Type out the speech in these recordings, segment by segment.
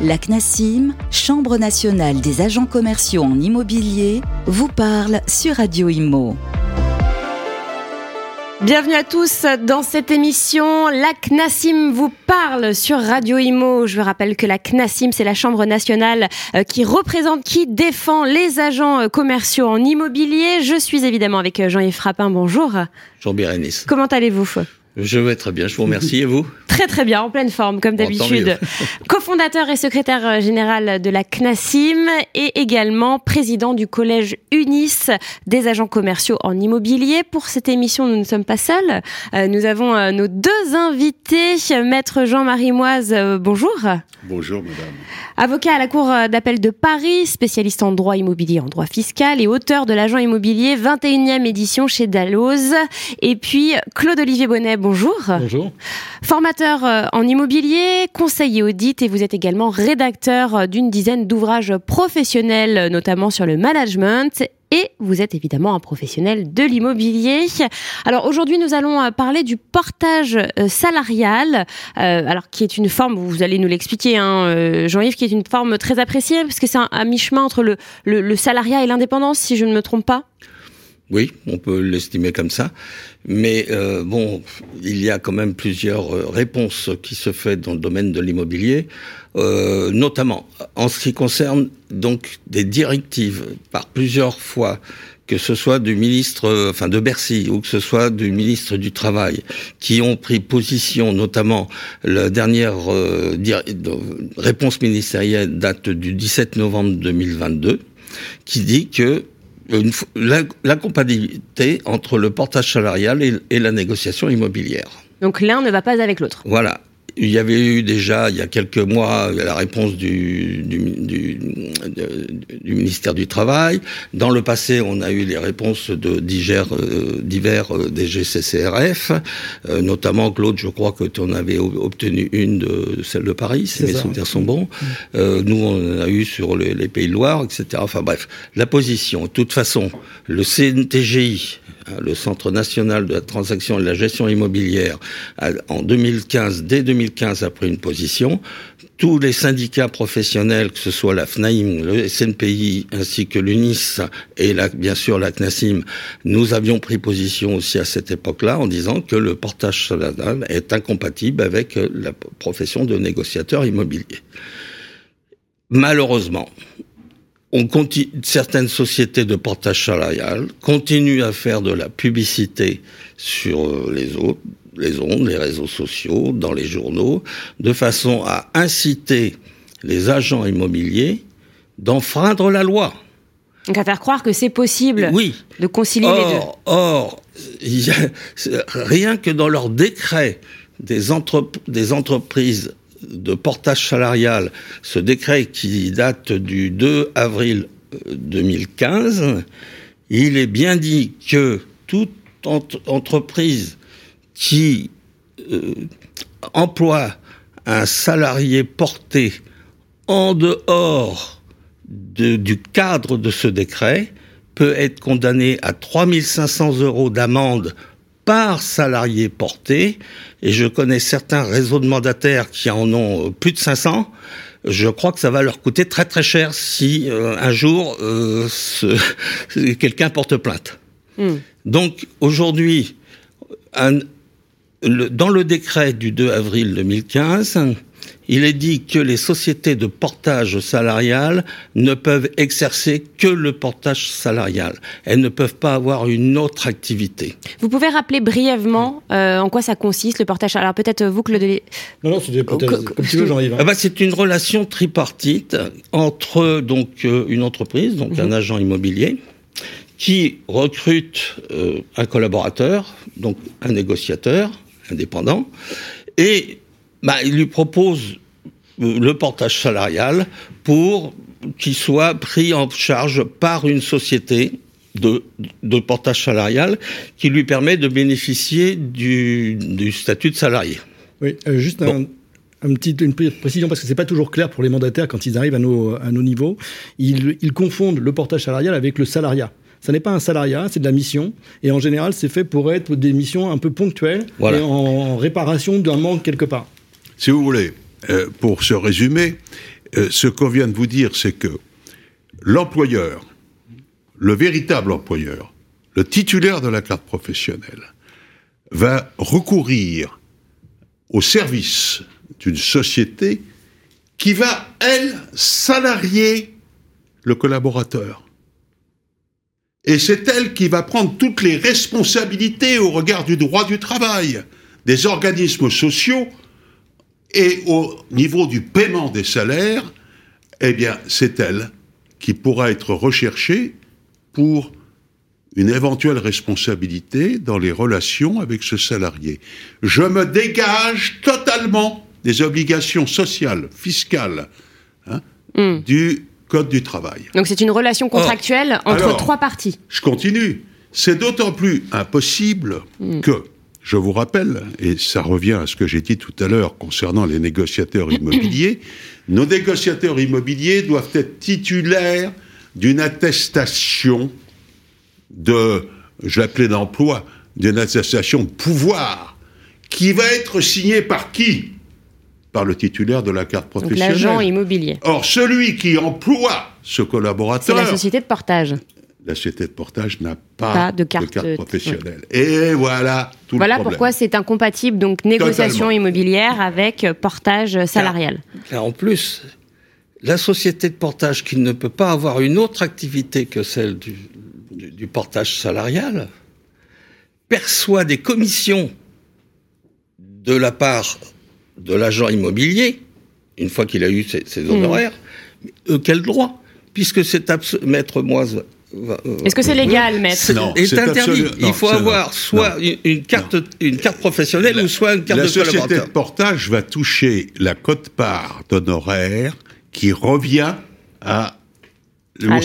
La CNASIM, Chambre nationale des agents commerciaux en immobilier, vous parle sur Radio Imo. Bienvenue à tous dans cette émission. La CNASIM vous parle sur Radio Imo. Je vous rappelle que la CNASIM, c'est la Chambre nationale euh, qui représente, qui défend les agents euh, commerciaux en immobilier. Je suis évidemment avec euh, Jean-Yves Frappin. Bonjour. Bonjour Bérénice. Comment allez-vous? Je vais très bien, je vous remercie. Et vous? Très très bien, en pleine forme, comme d'habitude. Co-fondateur et secrétaire euh, général de la CNASIM et également président du collège UNIS des agents commerciaux en immobilier. Pour cette émission, nous ne sommes pas seuls. Euh, nous avons euh, nos deux invités. Maître Jean-Marie Moise, bonjour. Bonjour, madame. Avocat à la Cour d'appel de Paris, spécialiste en droit immobilier, en droit fiscal et auteur de l'agent immobilier 21e édition chez Dalloz. Et puis Claude-Olivier Bonnet, bonjour. Bonjour. Formateur euh, en immobilier, conseiller audit et vous êtes également rédacteur euh, d'une dizaine d'ouvrages professionnels, notamment sur le management et vous êtes évidemment un professionnel de l'immobilier. Alors aujourd'hui, nous allons euh, parler du portage salarial, alors qui est une forme, vous allez nous l'expliquer, hein, Jean-Yves, qui est une forme très appréciée parce que c'est un, mi-chemin entre le salariat et l'indépendance, si je ne me trompe pas? Oui, on peut l'estimer comme ça. Mais euh, bon, il y a quand même plusieurs euh, réponses qui se font dans le domaine de l'immobilier, euh, notamment en ce qui concerne donc des directives par plusieurs fois que ce soit du ministre, enfin de Bercy, ou que ce soit du ministre du Travail, qui ont pris position, notamment la dernière réponse ministérielle date du 17 novembre 2022, qui dit que la, compatibilité entre le portage salarial et la négociation immobilière. Donc l'un ne va pas avec l'autre. Voilà. Il y avait eu déjà, il y a quelques mois, la réponse du, du, du, du, ministère du Travail. Dans le passé, on a eu les réponses de divers, euh, divers euh, des GCCRF, euh, notamment Claude, je crois que tu en avais obtenu une de celle de Paris, si mes souvenirs sont bons. Euh, nous, on en a eu sur les, les Pays de Loire, etc. Enfin bref, la position. De toute façon, le CNTGI, hein, le Centre national de la transaction et de la gestion immobilière, en 2015, dès 2015, 2015 a pris une position. Tous les syndicats professionnels, que ce soit la FNAIM, le SNPI, ainsi que l'UNIS et bien sûr la CNASIM, nous avions pris position aussi à cette époque-là en disant que le portage salarial est incompatible avec la profession de négociateur immobilier. Malheureusement, certaines sociétés de portage salarial continuent à faire de la publicité sur les autres, les ondes, les réseaux sociaux, dans les journaux, de façon à inciter les agents immobiliers d'enfreindre la loi. Donc à faire croire que c'est possible oui. de concilier les deux. Or, rien que dans leur décret des, des entreprises de portage salarial, ce décret qui date du 2 avril 2015, euh, il est bien dit que toute entreprise qui euh, emploie un salarié porté en dehors du cadre de ce décret peut être condamné à 3500 euros d'amende par salarié porté, et je connais certains réseaux de mandataires qui en ont plus de 500, je crois que ça va leur coûter très très cher si euh, un jour euh, quelqu'un porte plainte. Hmm. Donc aujourd'hui, dans le décret du 2 avril 2015, il est dit que les sociétés de portage salarial ne peuvent exercer que le portage salarial. Elles ne peuvent pas avoir une autre activité. Vous pouvez rappeler brièvement euh, en quoi ça consiste le portage? Alors peut-être vous que le... Non, non, c'est comme tu veux, Jean-Yves. Ah bah, c'est une relation tripartite entre donc euh, une entreprise, donc mhm. un agent immobilier, qui recrute euh, un collaborateur, donc un négociateur, indépendant, et bah, il lui propose euh, le portage salarial pour qu'il soit pris en charge par une société de, de, portage salarial qui lui permet de bénéficier du, du statut de salarié. Oui, euh, juste un, un petit, une précision parce que c'est pas toujours clair pour les mandataires quand ils arrivent à nos, à nos niveaux. Ils, ils confondent le portage salarial avec le salariat. Ça n'est pas un salariat, c'est de la mission. Et en général, c'est fait pour être des missions un peu ponctuelles et en réparation d'un manque quelque part. Si vous voulez, euh, pour se résumer, euh, ce qu'on vient de vous dire, c'est que l'employeur, le véritable employeur, le titulaire de la carte professionnelle, va recourir au service d'une société qui va, elle, salarier le collaborateur. Et c'est elle qui va prendre toutes les responsabilités au regard du droit du travail, des organismes sociaux et au niveau du paiement des salaires, eh bien, c'est elle qui pourra être recherchée pour une éventuelle responsabilité dans les relations avec ce salarié. Je me dégage totalement des obligations sociales, fiscales, hein, Hmm. du Code du travail. Donc c'est une relation contractuelle entre alors, trois parties. Je continue. C'est d'autant plus impossible que, je vous rappelle, et ça revient à ce que j'ai dit tout à l'heure concernant les négociateurs immobiliers, nos négociateurs immobiliers doivent être titulaires d'une attestation de, je l'appelais d'emploi, d'une attestation de pouvoir, qui va être signée par qui? Par le titulaire de la carte professionnelle. l'agent immobilier. Or, celui qui emploie ce C'est collaborateur, la société de portage. La société de portage n'a pas, Pas de carte, euh, professionnelle. Et voilà tout Voilà le pourquoi c'est incompatible, donc négociation Totalement. immobilière avec euh, portage salarial. Car en plus, la société de portage qui ne peut pas avoir une autre activité que celle du, du- du portage salarial perçoit des commissions de la part de l'agent immobilier, une fois qu'il a eu ses, ses honoraires, euh, quel droit? Puisque c'est maître Moise. Est-ce que c'est légal, maître c'est Non, est c'est interdit. absolu- Il faut avoir non. soit Non. une, carte, une carte professionnelle ou soit une carte la de société collaborateur. de portage va toucher la cote-part d'honoraires qui revient à, À au,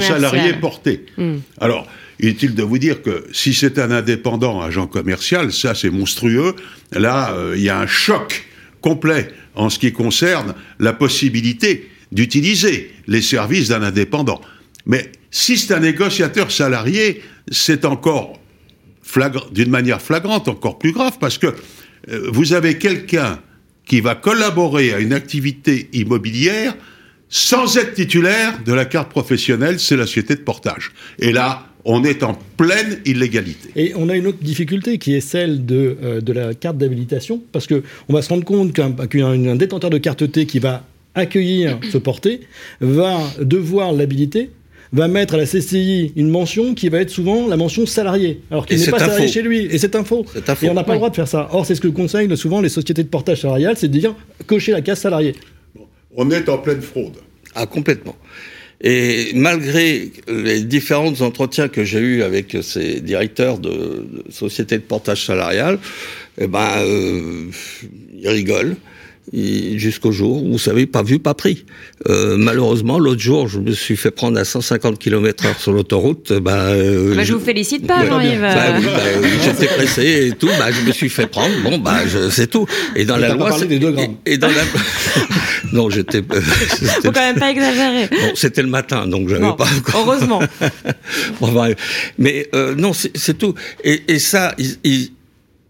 salarié porté. Hmm. Alors, inutile de vous dire que si c'est un indépendant agent commercial, ça c'est monstrueux. Là, euh, il y a un choc complet en ce qui concerne la possibilité d'utiliser les services d'un indépendant. Mais si c'est un négociateur salarié, c'est encore d'une manière flagrante, encore plus grave, parce que euh, vous avez quelqu'un qui va collaborer à une activité immobilière sans être titulaire de la carte professionnelle, c'est la société de portage. Et là, on est en pleine illégalité. Et on a une autre difficulté qui est celle de, euh, de la carte d'habilitation, parce que on va se rendre compte qu'un qu'un- un détenteur de carte T qui va accueillir ce porté va devoir l'habiliter va mettre à la CCI une mention qui va être souvent la mention salarié, alors qu'il n'est pas salarié faux. chez lui. Et c'est un faux. C'est un faux. Et on n'a pas Oui. le droit de faire ça. Or, c'est ce que conseillent souvent les sociétés de portage salarial, c'est de dire cocher la case salarié. On est en pleine fraude. Ah, complètement. Et malgré les différents entretiens que j'ai eus avec ces directeurs de, de sociétés de portage salarial, eh ben, euh, ils rigolent. Jusqu'au jour où, vous savez, pas vu, pas pris. Euh, malheureusement, l'autre jour, je me suis fait prendre à 150 km heure sur l'autoroute. Bah, euh, Bah, je vous félicite pas, Ouais. Jean-Yves. Bah oui, bah, j'étais pressé et tout. Bah, je me suis fait prendre. Bon, bah, je- c'est tout. Et dans Et la loi, des deux grammes. Et, et dans la non, j'étais. euh, Faut quand même pas exagérer. Bon, c'était le matin, donc j'avais Bon, pas encore. heureusement. Bon, bref. Mais euh, non, c'est c'est tout. Et, et ça, ils, ils-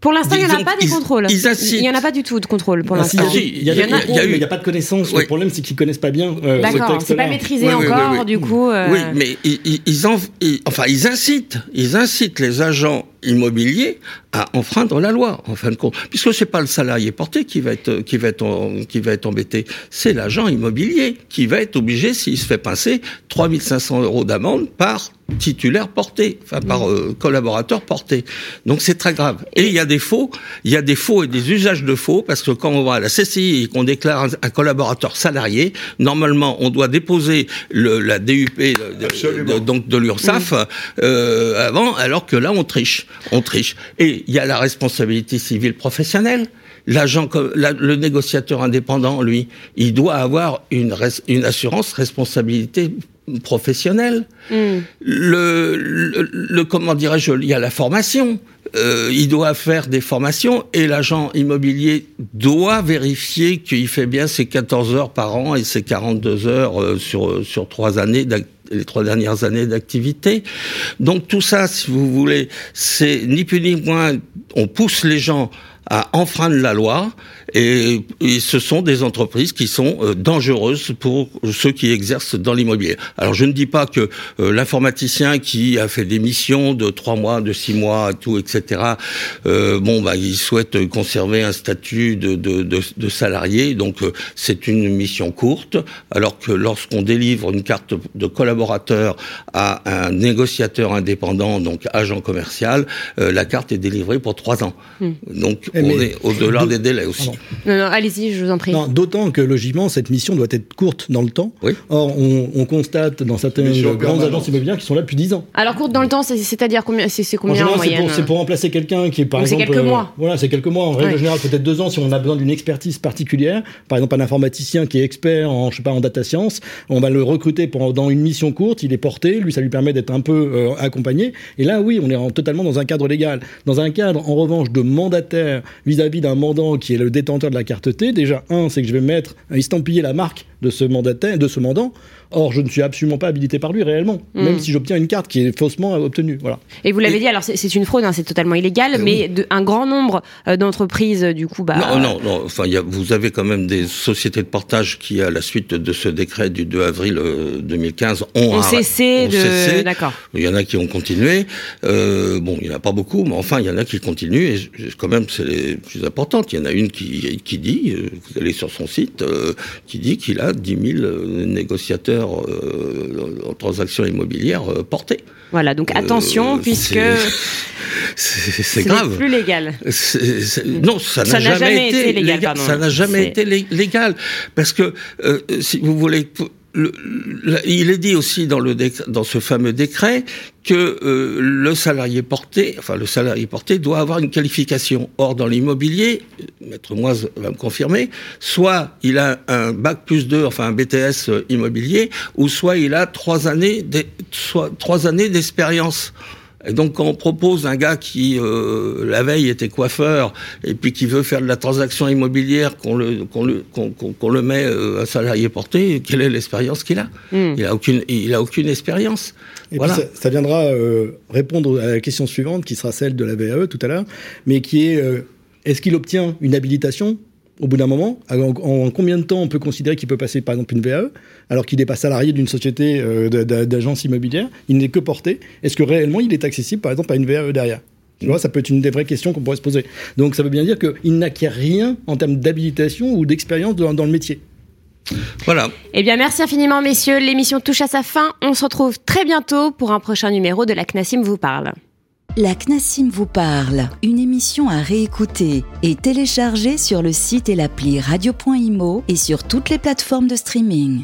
Pour l'instant, il n'y en a pas des ils- contrôles. ils incitent. Il n'y en a pas du tout de contrôle pour Ah, si, l'instant. il y a, Il y en a- des contrôles, il y a eu- mais il n'y a pas de connaissance. Oui. Le problème, c'est qu'ils connaissent pas bien euh, D'accord, c'est pas maîtrisé Oui, oui, oui, encore, oui. du coup. euh, Oui, mais ils, ils- ils en- ils- enfin, ils incitent, ils incitent les agents immobiliers à enfreindre la loi, en fin de compte, puisque c'est pas le salarié porté qui va être, qui va être, qui va être embêté, c'est l'agent immobilier qui va être obligé, s'il se fait pincer, 3500 euros d'amende par titulaire porté, enfin par euh, collaborateur porté. Donc c'est très grave. Et il y a des faux, il y a des faux et des usages de faux, parce que quand on va à la CCI et qu'on déclare un, un collaborateur salarié, normalement on doit déposer le, la DUP de, donc de l'URSSAF euh, avant, alors que là on triche, on triche. Et il y a la responsabilité civile professionnelle. L'agent, la- le négociateur indépendant, lui, il doit avoir une, res- une assurance responsabilité professionnelle. hmm. Le, le, le- comment dirais-je, il y a la formation. Euh, il doit faire des formations et l'agent immobilier doit vérifier qu'il fait bien ses 14 heures par an et ses 42 heures euh, sur, sur trois années d'ac- les trois dernières années d'activité. Donc tout ça, si vous voulez, c'est ni plus ni moins, on pousse les gens à enfreindre la loi et, ce sont des entreprises qui sont euh, dangereuses pour ceux qui exercent dans l'immobilier. Alors je ne dis pas que euh, l'informaticien qui a fait des missions de trois mois, de six mois, tout, etc. Euh, bon, bah, il souhaite conserver un statut de, de, de, de salarié, donc c'est une mission courte. Alors que lorsqu'on délivre une carte de collaborateur à un négociateur indépendant, donc agent commercial, la carte est délivrée pour trois ans. Hmm. Donc on est au-delà des délais aussi. Non, non, allez-y, je vous en prie. D'autant que logiquement, cette mission doit être courte dans le temps. Or, on, constate dans certaines grandes agences immobilières qui sont là depuis 10 ans. Alors, courte dans le temps, c'est-à-dire combien, c'est combien en, moyenne C'est pour, remplacer quelqu'un qui est par exemple. C'est quelques mois. Voilà, c'est quelques mois. En règle générale, peut-être deux ans si on a besoin d'une expertise particulière. Par exemple, un informaticien qui est expert en, je sais pas, en data science, on va le recruter pendant une mission courte. Il est porté, lui, ça lui permet d'être un peu euh, accompagné. Et là, oui, on est totalement dans un cadre légal. Dans un cadre, en revanche, de mandataire vis-à-vis d'un mandant qui est le détenteur de la carte T, déjà, un, c'est que je vais mettre, estampiller la marque de ce de ce mandant. Or, je ne suis absolument pas habilité par lui réellement, hmm. même si j'obtiens une carte qui est faussement obtenue. Voilà. Et vous l'avez dit, alors c'est une fraude, hein, c'est totalement illégal, euh, mais de, un grand nombre euh, d'entreprises, du coup, bah. Non, non, non. Enfin, y a, vous avez quand même des sociétés de portage qui, à la suite de ce décret du 2 avril 2015, euh, ont, ont cessé de. D'accord. Il y en a qui ont continué. Euh, bon, il n'y en a pas beaucoup, mais enfin, il y en a qui continuent. Et quand même, c'est les plus importantes. Il y en a une qui, qui dit, vous allez sur son site, qui dit qu'il a 10 000 négociateurs euh, en transactions immobilières euh, portées. Voilà, donc attention, euh, puisque c'est grave. plus légal. non, ça n'a jamais, été légal. ça n'a jamais été légal parce que si vous voulez il est dit aussi dans, le dans ce fameux décret que euh, le salarié porté, enfin le salarié porté doit avoir une qualification. Or, dans l'immobilier, Maître Moise va me confirmer, soit il a un bac plus 2, enfin un BTS immobilier, ou soit il a trois années, trois années d'expérience. Et donc quand on propose un gars qui euh, la veille était coiffeur et puis qui veut faire de la transaction immobilière, qu'on le qu'on le qu'on le met euh, un salarié porté, quelle est l'expérience qu'il a hmm. Il a aucune il a aucune expérience. Et voilà. puis ça, viendra euh, répondre à la question suivante qui sera celle de la VAE tout à l'heure, mais qui est euh, est-ce qu'il obtient une habilitation au bout d'un moment, en, combien de temps on peut considérer qu'il peut passer par exemple une VAE, alors qu'il n'est pas salarié d'une société euh, d'agence immobilière, il n'est que porté, est-ce que réellement il est accessible par exemple à une VAE derrière? Tu vois, ça peut être une des vraies questions qu'on pourrait se poser. Donc ça veut bien dire qu'il n'acquiert rien en termes d'habilitation ou d'expérience dans, le métier. Voilà. Eh bien, merci infiniment, messieurs. L'émission touche à sa fin. On se retrouve très bientôt pour un prochain numéro de La CNASIM vous parle. La CNASIM vous parle, une émission à réécouter et télécharger sur le site et l'appli radio.imo et sur toutes les plateformes de streaming.